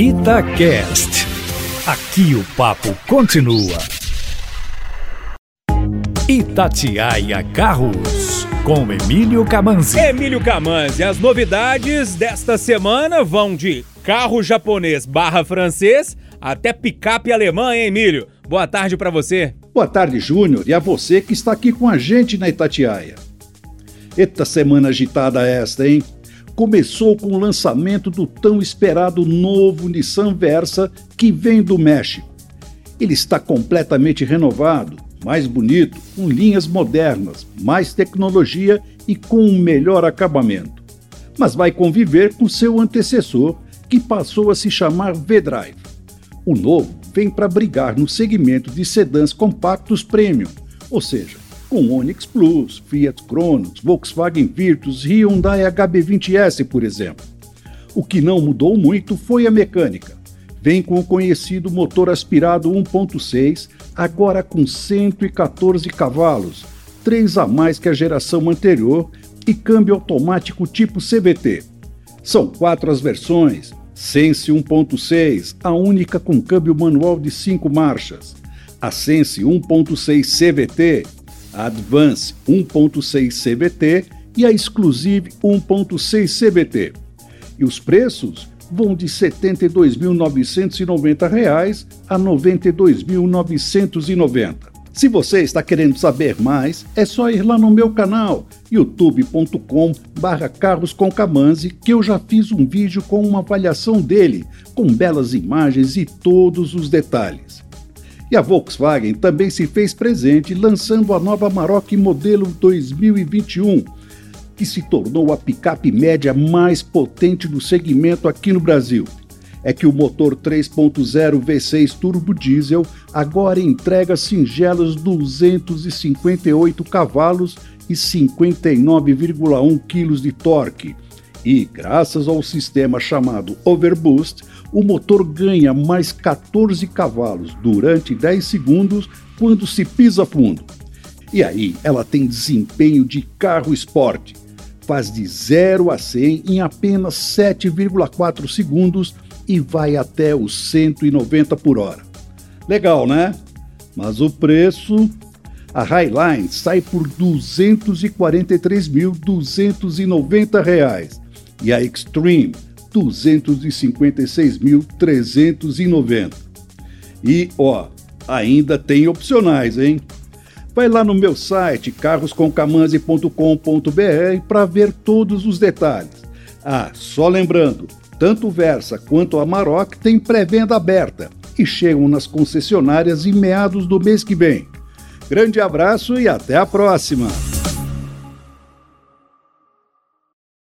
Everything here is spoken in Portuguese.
Itacast. Aqui o papo continua. Itatiaia Carros, com Emílio Camanzi. Emílio Camanzi, as novidades desta semana vão de carro japonês barra francês até picape alemã, hein, Emílio? Boa tarde para você. Boa tarde, Júnior, e a você que está aqui com a gente na Itatiaia. Eita semana agitada esta, hein? Começou com o lançamento do tão esperado novo Nissan Versa que vem do México. Ele está completamente renovado, mais bonito, com linhas modernas, mais tecnologia e com um melhor acabamento. Mas vai conviver com seu antecessor, que passou a se chamar V-Drive. O novo vem para brigar no segmento de sedãs compactos premium, ou seja, com Onix Plus, Fiat Cronos, Volkswagen Virtus Hyundai HB20S, por exemplo. O que não mudou muito foi a mecânica. Vem com o conhecido motor aspirado 1.6, agora com 114 cavalos, 3 a mais que a geração anterior, e câmbio automático tipo CVT. São quatro as versões: Sense 1.6, a única com câmbio manual de 5 marchas, a Sense 1.6 CVT, a Advance 1.6 CVT e a Exclusive 1.6 CVT. E os preços vão de R$ 72.990 a R$ 92.990. Se você está querendo saber mais, é só ir lá no meu canal youtube.com que eu já fiz um vídeo com uma avaliação dele, com belas imagens e todos os detalhes. E a Volkswagen também se fez presente lançando a nova Maroc modelo 2021, que se tornou a picape média mais potente do segmento aqui no Brasil. É que o motor 3.0 V6 turbo diesel agora entrega singelos 258 cavalos e 59,1 kg de torque. E, graças ao sistema chamado Overboost, o motor ganha mais 14 cavalos durante 10 segundos quando se pisa fundo. E aí ela tem desempenho de carro esporte. Faz de 0 a 100 em apenas 7,4 segundos e vai até os 190 por hora. Legal, né? Mas o preço a Highline sai por R$ 243.290 e a Extreme 256.390. E, ó, ainda tem opcionais, hein? Vai lá no meu site carroscomcamanzi.com.br para ver todos os detalhes. Ah, só lembrando, tanto Versa quanto a Maroc têm pré-venda aberta e chegam nas concessionárias em meados do mês que vem. Grande abraço e até a próxima!